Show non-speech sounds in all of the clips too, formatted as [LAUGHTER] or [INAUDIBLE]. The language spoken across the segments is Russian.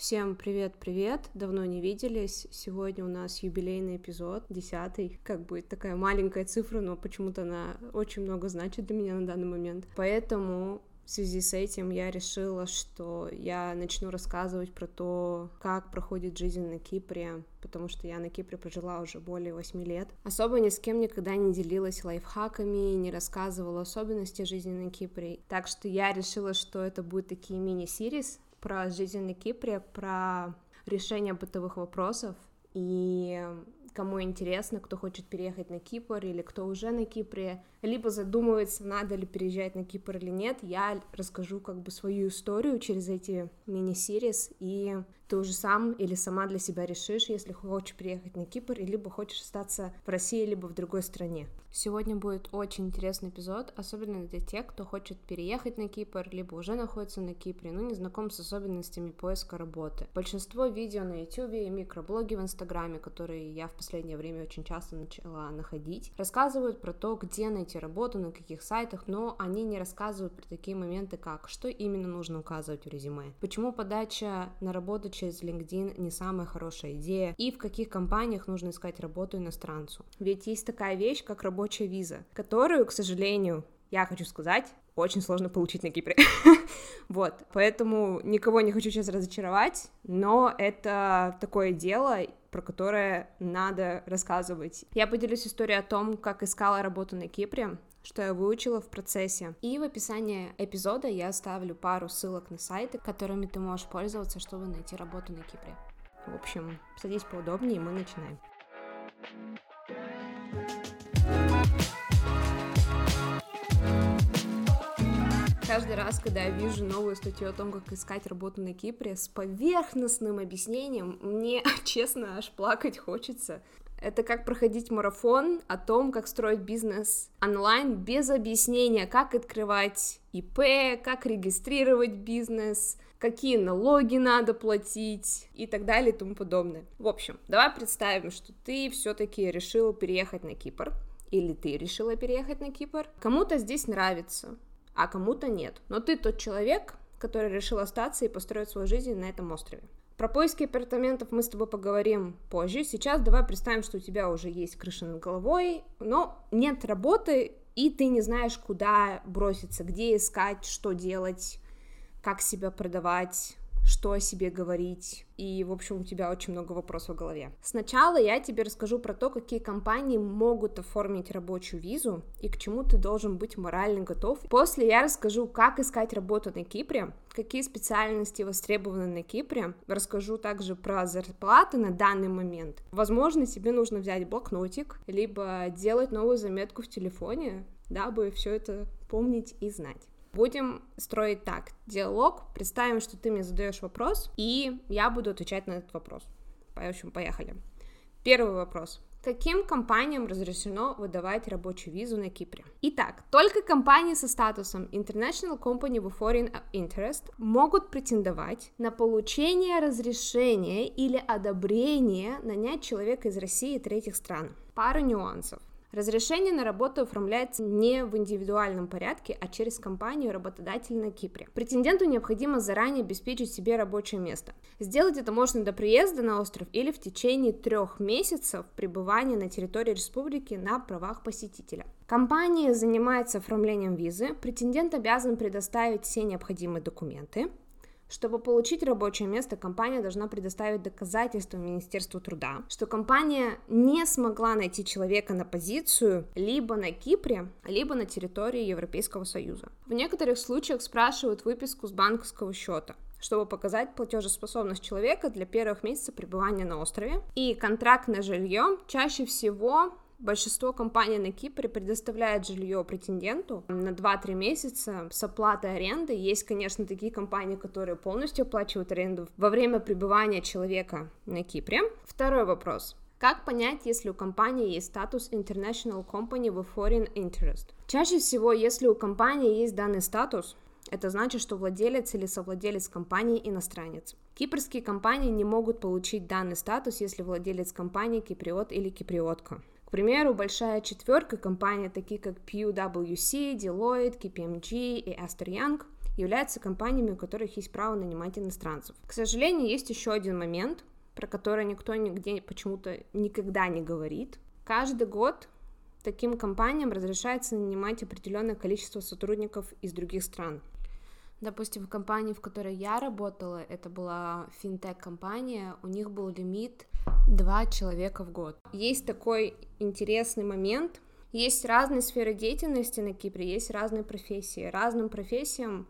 Всем привет-привет, давно не виделись. Сегодня у нас юбилейный эпизод, десятый. Как будет такая маленькая цифра, но почему-то она очень много значит для меня на данный момент. Поэтому в связи с этим я решила, что я начну рассказывать про то, как проходит жизнь на Кипре, потому что я на Кипре прожила уже более 8 лет. Особо ни с кем никогда не делилась лайфхаками, не рассказывала особенности жизни на Кипре. Так что я решила, что это будут такие мини-сирис, про жизнь на Кипре, про решение бытовых вопросов. И кому интересно, кто хочет переехать на Кипр или кто уже на Кипре, либо задумывается, надо ли переезжать на Кипр или нет, я расскажу как бы свою историю через эти мини-сирис, и ты уже сам или сама для себя решишь, если хочешь приехать на Кипр, либо хочешь остаться в России, либо в другой стране. Сегодня будет очень интересный эпизод, особенно для тех, кто хочет переехать на Кипр, либо уже находится на Кипре, но не знаком с особенностями поиска работы. Большинство видео на YouTube и микроблоги в Инстаграме, которые я в последнее время очень часто начала находить, рассказывают про то, где найти работу, на каких сайтах, но они не рассказывают про такие моменты, как что именно нужно указывать в резюме, почему подача на работу через LinkedIn не самая хорошая идея, и в каких компаниях нужно искать работу иностранцу. Ведь есть такая вещь, как рабочая виза, которую, к сожалению, я хочу сказать, очень сложно получить на Кипре. [LAUGHS] вот, поэтому никого не хочу сейчас разочаровать, но это такое дело, про которое надо рассказывать. Я поделюсь историей о том, как искала работу на Кипре, что я выучила в процессе. И в описании эпизода я оставлю пару ссылок на сайты, которыми ты можешь пользоваться, чтобы найти работу на Кипре. В общем, садись поудобнее, и мы начинаем. каждый раз, когда я вижу новую статью о том, как искать работу на Кипре с поверхностным объяснением, мне, [LAUGHS] честно, аж плакать хочется. Это как проходить марафон о том, как строить бизнес онлайн без объяснения, как открывать ИП, как регистрировать бизнес, какие налоги надо платить и так далее и тому подобное. В общем, давай представим, что ты все-таки решил переехать на Кипр, или ты решила переехать на Кипр. Кому-то здесь нравится, а кому-то нет. Но ты тот человек, который решил остаться и построить свою жизнь на этом острове. Про поиски апартаментов мы с тобой поговорим позже. Сейчас давай представим, что у тебя уже есть крыша над головой, но нет работы, и ты не знаешь, куда броситься, где искать, что делать, как себя продавать, что о себе говорить, и, в общем, у тебя очень много вопросов в голове. Сначала я тебе расскажу про то, какие компании могут оформить рабочую визу и к чему ты должен быть морально готов. После я расскажу, как искать работу на Кипре, какие специальности востребованы на Кипре, расскажу также про зарплаты на данный момент. Возможно, тебе нужно взять блокнотик, либо делать новую заметку в телефоне, дабы все это помнить и знать. Будем строить так. Диалог. Представим, что ты мне задаешь вопрос, и я буду отвечать на этот вопрос. В общем, поехали. Первый вопрос. Каким компаниям разрешено выдавать рабочую визу на Кипре? Итак, только компании со статусом International Company with Foreign Interest могут претендовать на получение разрешения или одобрения нанять человека из России и третьих стран. Пару нюансов. Разрешение на работу оформляется не в индивидуальном порядке, а через компанию работодателя на Кипре. Претенденту необходимо заранее обеспечить себе рабочее место. Сделать это можно до приезда на остров или в течение трех месяцев пребывания на территории республики на правах посетителя. Компания занимается оформлением визы, претендент обязан предоставить все необходимые документы, чтобы получить рабочее место, компания должна предоставить доказательства Министерству труда, что компания не смогла найти человека на позицию либо на Кипре, либо на территории Европейского Союза. В некоторых случаях спрашивают выписку с банковского счета чтобы показать платежеспособность человека для первых месяцев пребывания на острове. И контракт на жилье чаще всего Большинство компаний на Кипре предоставляет жилье претенденту на 2-3 месяца с оплатой аренды. Есть, конечно, такие компании, которые полностью оплачивают аренду во время пребывания человека на Кипре. Второй вопрос. Как понять, если у компании есть статус International Company with Foreign Interest? Чаще всего, если у компании есть данный статус, это значит, что владелец или совладелец компании иностранец. Кипрские компании не могут получить данный статус, если владелец компании киприот или киприотка. К примеру, большая четверка компаний, такие как PwC, Deloitte, KPMG и Astor Young, являются компаниями, у которых есть право нанимать иностранцев. К сожалению, есть еще один момент, про который никто нигде почему-то никогда не говорит. Каждый год таким компаниям разрешается нанимать определенное количество сотрудников из других стран. Допустим, в компании, в которой я работала, это была финтех-компания, у них был лимит два человека в год. Есть такой интересный момент, есть разные сферы деятельности на Кипре, есть разные профессии. Разным профессиям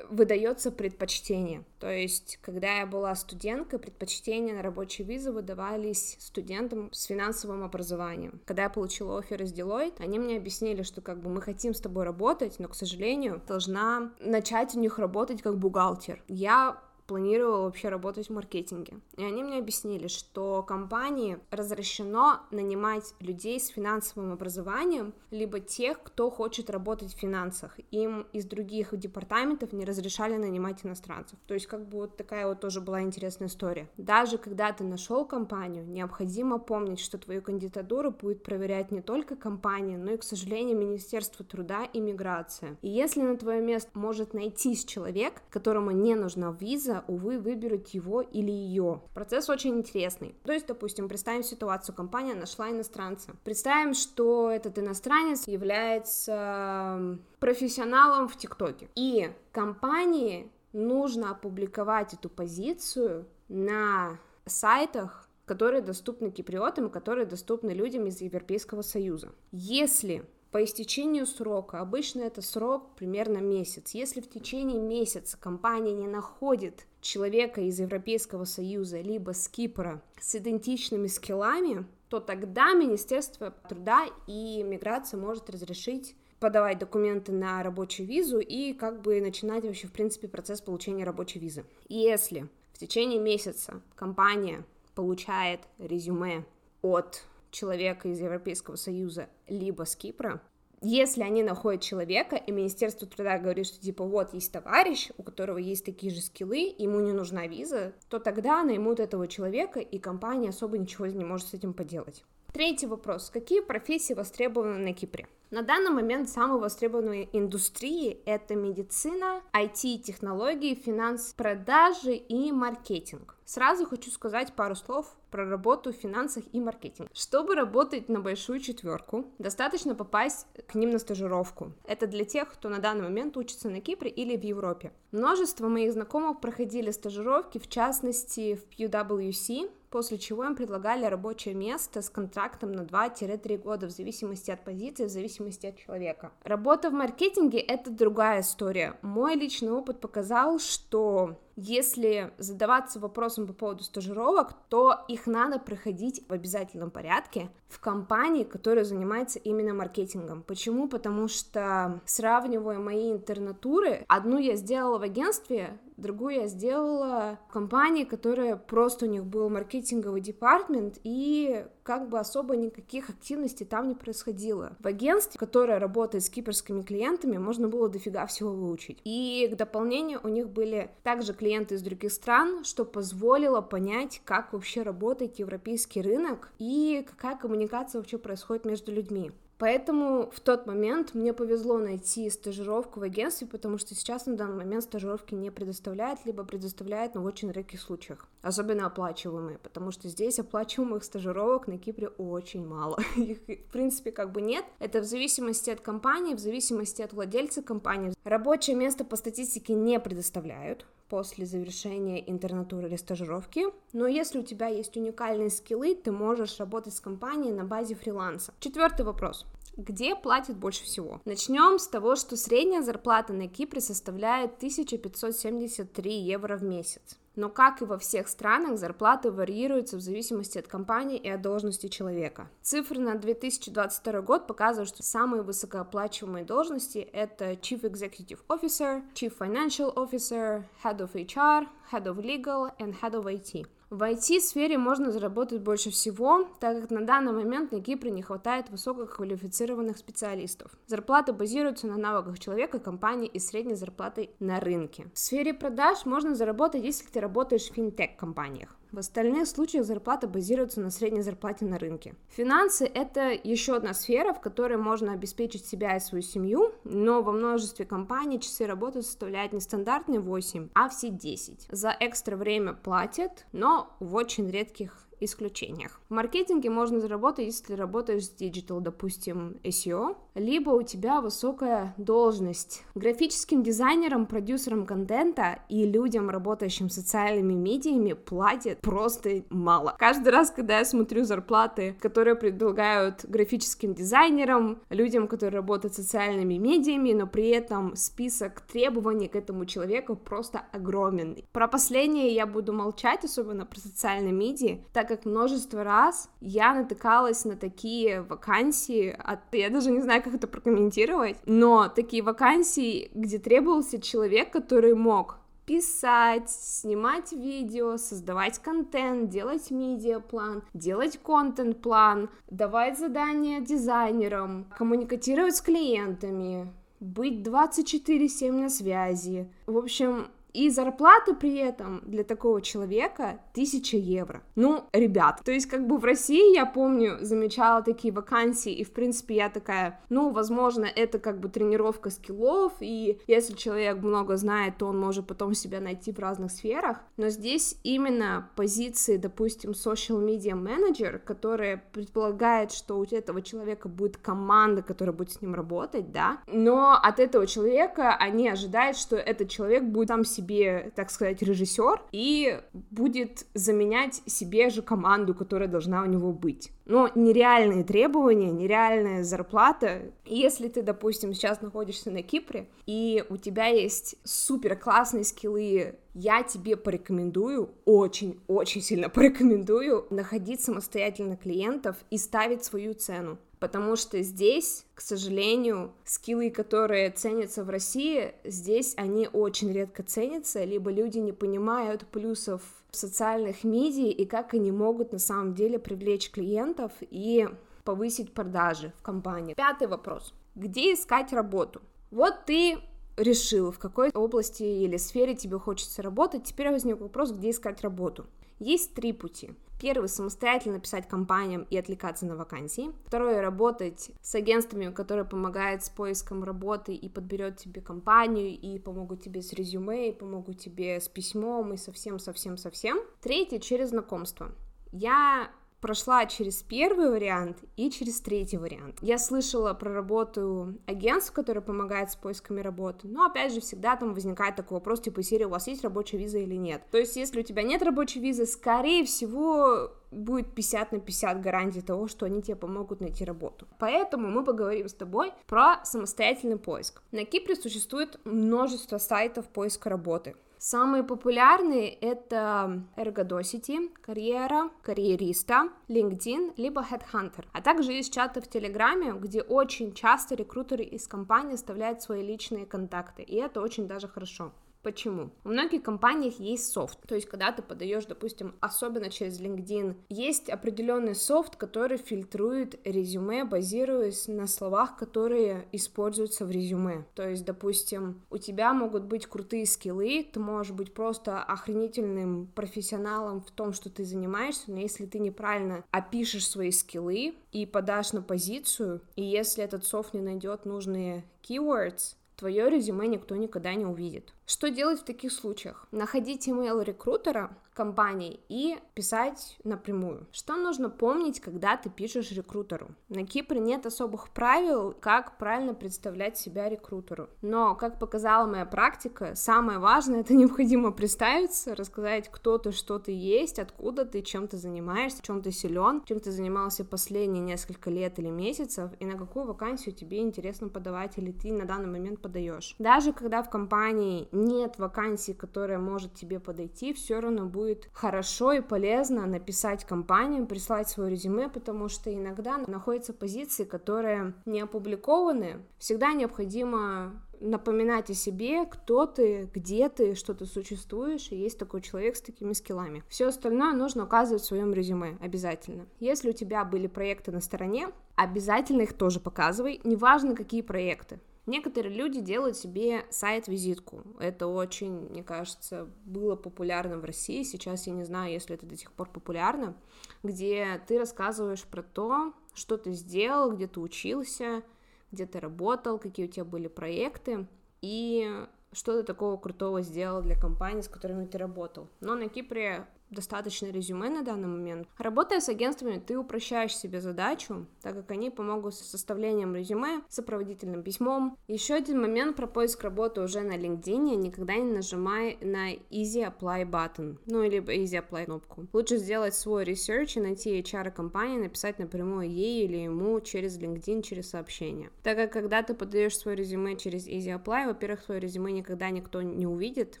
выдается предпочтение. То есть, когда я была студенткой, предпочтения на рабочие визы выдавались студентам с финансовым образованием. Когда я получила офер из Deloitte, они мне объяснили, что как бы мы хотим с тобой работать, но, к сожалению, должна начать у них работать как бухгалтер. Я планировала вообще работать в маркетинге. И они мне объяснили, что компании разрешено нанимать людей с финансовым образованием, либо тех, кто хочет работать в финансах. Им из других департаментов не разрешали нанимать иностранцев. То есть как бы вот такая вот тоже была интересная история. Даже когда ты нашел компанию, необходимо помнить, что твою кандидатуру будет проверять не только компания, но и, к сожалению, Министерство труда и миграция. И если на твое место может найтись человек, которому не нужна виза, увы, выберут его или ее. Процесс очень интересный. То есть, допустим, представим ситуацию, компания нашла иностранца. Представим, что этот иностранец является профессионалом в ТикТоке. И компании нужно опубликовать эту позицию на сайтах, которые доступны киприотам и которые доступны людям из Европейского Союза. Если по истечению срока, обычно это срок примерно месяц. Если в течение месяца компания не находит человека из Европейского Союза, либо с Кипра с идентичными скиллами, то тогда Министерство труда и миграции может разрешить подавать документы на рабочую визу и как бы начинать вообще, в принципе, процесс получения рабочей визы. Если в течение месяца компания получает резюме от человека из Европейского Союза, либо с Кипра, если они находят человека, и Министерство труда говорит, что типа вот есть товарищ, у которого есть такие же скиллы, ему не нужна виза, то тогда наймут этого человека, и компания особо ничего не может с этим поделать. Третий вопрос. Какие профессии востребованы на Кипре? На данный момент самые востребованные индустрии — это медицина, IT-технологии, финанс, продажи и маркетинг. Сразу хочу сказать пару слов про работу в финансах и маркетинге. Чтобы работать на большую четверку, достаточно попасть к ним на стажировку. Это для тех, кто на данный момент учится на Кипре или в Европе. Множество моих знакомых проходили стажировки, в частности в PwC, после чего им предлагали рабочее место с контрактом на 2-3 года в зависимости от позиции, в зависимости от человека. Работа в маркетинге — это другая история. Мой личный опыт показал, что если задаваться вопросом по поводу стажировок, то их надо проходить в обязательном порядке в компании, которая занимается именно маркетингом. Почему? Потому что сравнивая мои интернатуры, одну я сделала в агентстве, другую я сделала в компании, которая просто у них был маркетинговый департмент, и как бы особо никаких активностей там не происходило. В агентстве, которое работает с кипрскими клиентами, можно было дофига всего выучить. И к дополнению у них были также клиенты из других стран, что позволило понять, как вообще работает европейский рынок и какая коммуникация вообще происходит между людьми. Поэтому в тот момент мне повезло найти стажировку в агентстве, потому что сейчас на данный момент стажировки не предоставляют, либо предоставляют, но в очень редких случаях, особенно оплачиваемые, потому что здесь оплачиваемых стажировок на Кипре очень мало. [LAUGHS] Их, в принципе, как бы нет. Это в зависимости от компании, в зависимости от владельца компании. Рабочее место по статистике не предоставляют, после завершения интернатуры или стажировки. Но если у тебя есть уникальные скиллы, ты можешь работать с компанией на базе фриланса. Четвертый вопрос. Где платят больше всего? Начнем с того, что средняя зарплата на Кипре составляет 1573 евро в месяц. Но, как и во всех странах, зарплаты варьируются в зависимости от компании и от должности человека. Цифры на 2022 год показывают, что самые высокооплачиваемые должности — это Chief Executive Officer, Chief Financial Officer, Head of HR, Head of Legal and Head of IT. В IT-сфере можно заработать больше всего, так как на данный момент на Кипре не хватает высококвалифицированных специалистов. Зарплаты базируются на навыках человека, компании и средней зарплатой на рынке. В сфере продаж можно заработать, если ты работаешь в финтех-компаниях. В остальных случаях зарплата базируется на средней зарплате на рынке. Финансы — это еще одна сфера, в которой можно обеспечить себя и свою семью, но во множестве компаний часы работы составляют не стандартные 8, а все 10. За экстра время платят, но в очень редких исключениях. В маркетинге можно заработать, если работаешь с digital, допустим, SEO, либо у тебя высокая должность. Графическим дизайнерам, продюсерам контента и людям, работающим социальными медиами, платят просто мало. Каждый раз, когда я смотрю зарплаты, которые предлагают графическим дизайнерам, людям, которые работают социальными медиами, но при этом список требований к этому человеку просто огромен. Про последнее я буду молчать, особенно про социальные медиа, так как множество раз я натыкалась на такие вакансии, от... я даже не знаю, как это прокомментировать, но такие вакансии, где требовался человек, который мог писать, снимать видео, создавать контент, делать медиаплан, делать контент-план, давать задания дизайнерам, коммуникатировать с клиентами, быть 24-7 на связи. В общем, и зарплата при этом для такого человека 1000 евро. Ну, ребят, то есть как бы в России, я помню, замечала такие вакансии, и в принципе я такая, ну, возможно, это как бы тренировка скиллов, и если человек много знает, то он может потом себя найти в разных сферах, но здесь именно позиции, допустим, social media manager, которая предполагает, что у этого человека будет команда, которая будет с ним работать, да, но от этого человека они ожидают, что этот человек будет там себе себе, так сказать, режиссер и будет заменять себе же команду, которая должна у него быть. Но нереальные требования, нереальная зарплата. Если ты, допустим, сейчас находишься на Кипре, и у тебя есть супер классные скиллы я тебе порекомендую, очень-очень сильно [LAUGHS] порекомендую находить самостоятельно клиентов и ставить свою цену потому что здесь, к сожалению, скиллы, которые ценятся в России, здесь они очень редко ценятся, либо люди не понимают плюсов социальных медиа и как они могут на самом деле привлечь клиентов и повысить продажи в компании. Пятый вопрос. Где искать работу? Вот ты решил, в какой области или сфере тебе хочется работать, теперь возник вопрос, где искать работу. Есть три пути. Первый — самостоятельно писать компаниям и отвлекаться на вакансии. Второе — работать с агентствами, которые помогают с поиском работы и подберет тебе компанию, и помогут тебе с резюме, и помогут тебе с письмом, и совсем-совсем-совсем. Третье — через знакомство. Я прошла через первый вариант и через третий вариант. Я слышала про работу агентств, которые помогают с поисками работы, но опять же всегда там возникает такой вопрос, типа серии, у вас есть рабочая виза или нет. То есть если у тебя нет рабочей визы, скорее всего будет 50 на 50 гарантии того, что они тебе помогут найти работу. Поэтому мы поговорим с тобой про самостоятельный поиск. На Кипре существует множество сайтов поиска работы. Самые популярные это Ergodosity, Карьера, Карьериста, LinkedIn, либо Headhunter. А также есть чаты в Телеграме, где очень часто рекрутеры из компании оставляют свои личные контакты, и это очень даже хорошо. Почему? У многих компаниях есть софт, то есть когда ты подаешь, допустим, особенно через LinkedIn, есть определенный софт, который фильтрует резюме, базируясь на словах, которые используются в резюме. То есть, допустим, у тебя могут быть крутые скиллы, ты можешь быть просто охренительным профессионалом в том, что ты занимаешься, но если ты неправильно опишешь свои скиллы и подашь на позицию, и если этот софт не найдет нужные keywords, твое резюме никто никогда не увидит. Что делать в таких случаях? Находить email рекрутера компании и писать напрямую. Что нужно помнить, когда ты пишешь рекрутеру? На Кипре нет особых правил, как правильно представлять себя рекрутеру. Но, как показала моя практика, самое важное — это [LAUGHS] необходимо представиться, рассказать, кто ты, что ты есть, откуда ты, чем ты занимаешься, чем ты силен, чем ты занимался последние несколько лет или месяцев, и на какую вакансию тебе интересно подавать или ты на данный момент подаешь. Даже когда в компании нет вакансии, которая может тебе подойти, все равно будет будет хорошо и полезно написать компаниям, прислать свое резюме, потому что иногда находятся позиции, которые не опубликованы. Всегда необходимо напоминать о себе, кто ты, где ты, что ты существуешь, и есть такой человек с такими скиллами. Все остальное нужно указывать в своем резюме обязательно. Если у тебя были проекты на стороне, обязательно их тоже показывай, неважно какие проекты. Некоторые люди делают себе сайт-визитку. Это очень, мне кажется, было популярно в России. Сейчас я не знаю, если это до сих пор популярно, где ты рассказываешь про то, что ты сделал, где ты учился, где ты работал, какие у тебя были проекты. И что ты такого крутого сделал для компании, с которыми ты работал. Но на Кипре достаточно резюме на данный момент. Работая с агентствами, ты упрощаешь себе задачу, так как они помогут с составлением резюме, сопроводительным письмом. Еще один момент про поиск работы уже на LinkedIn. Никогда не нажимай на Easy Apply button, ну или Easy Apply кнопку. Лучше сделать свой research и найти HR компании, написать напрямую ей или ему через LinkedIn, через сообщение. Так как когда ты подаешь свое резюме через Easy Apply, во-первых, твое резюме никогда никто не увидит,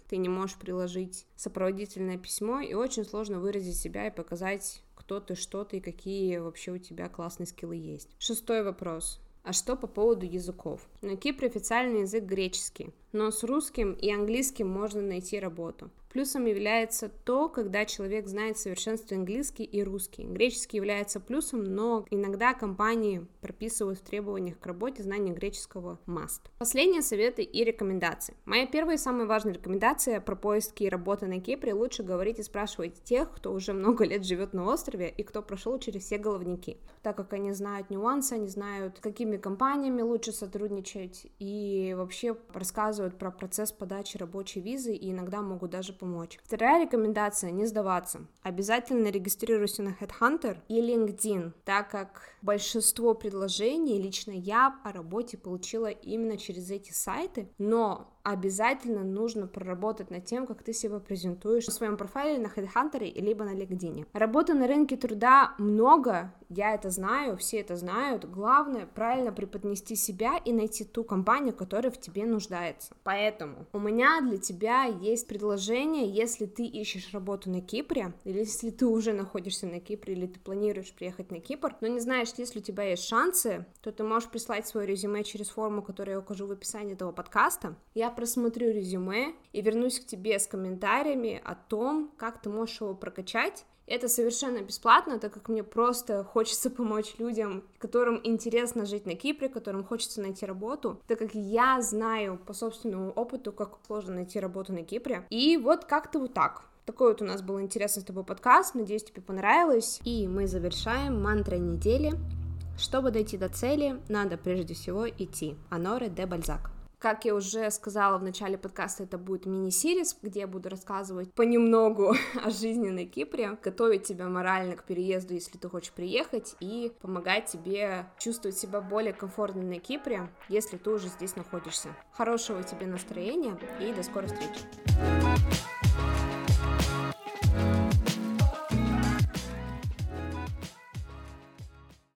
ты не можешь приложить сопроводительное письмо, и очень сложно выразить себя и показать, кто ты, что ты и какие вообще у тебя классные скиллы есть. Шестой вопрос. А что по поводу языков? На Кипре официальный язык греческий, но с русским и английским можно найти работу. Плюсом является то, когда человек знает в совершенстве английский и русский. Греческий является плюсом, но иногда компании прописывают в требованиях к работе знание греческого must. Последние советы и рекомендации. Моя первая и самая важная рекомендация про поиски работы на Кипре. Лучше говорить и спрашивать тех, кто уже много лет живет на острове и кто прошел через все головники, так как они знают нюансы, они знают, с какими компаниями лучше сотрудничать и вообще рассказывают про процесс подачи рабочей визы и иногда могут даже помочь. Вторая рекомендация — не сдаваться. Обязательно регистрируйся на Headhunter и LinkedIn, так как большинство предложений лично я о работе получила именно через эти сайты, но обязательно нужно проработать над тем, как ты себя презентуешь в своем профайле на HeadHunter либо на LinkedIn. Работы на рынке труда много, я это знаю, все это знают. Главное правильно преподнести себя и найти ту компанию, которая в тебе нуждается. Поэтому у меня для тебя есть предложение, если ты ищешь работу на Кипре, или если ты уже находишься на Кипре, или ты планируешь приехать на Кипр, но не знаешь, если у тебя есть шансы, то ты можешь прислать свое резюме через форму, которую я укажу в описании этого подкаста. Я просмотрю резюме и вернусь к тебе с комментариями о том, как ты можешь его прокачать, это совершенно бесплатно, так как мне просто хочется [LAUGHS] помочь людям, которым интересно жить на Кипре, которым хочется найти работу, так как я знаю по собственному опыту, как сложно найти работу на Кипре. И вот как-то вот так. Такой вот у нас был интересный с тобой подкаст, надеюсь, тебе понравилось. И мы завершаем мантра недели. Чтобы дойти до цели, надо прежде всего идти. Аноре де Бальзак. Как я уже сказала в начале подкаста, это будет мини-сирис, где я буду рассказывать понемногу [LAUGHS] о жизни на Кипре, готовить тебя морально к переезду, если ты хочешь приехать, и помогать тебе чувствовать себя более комфортно на Кипре, если ты уже здесь находишься. Хорошего тебе настроения и до скорой встречи!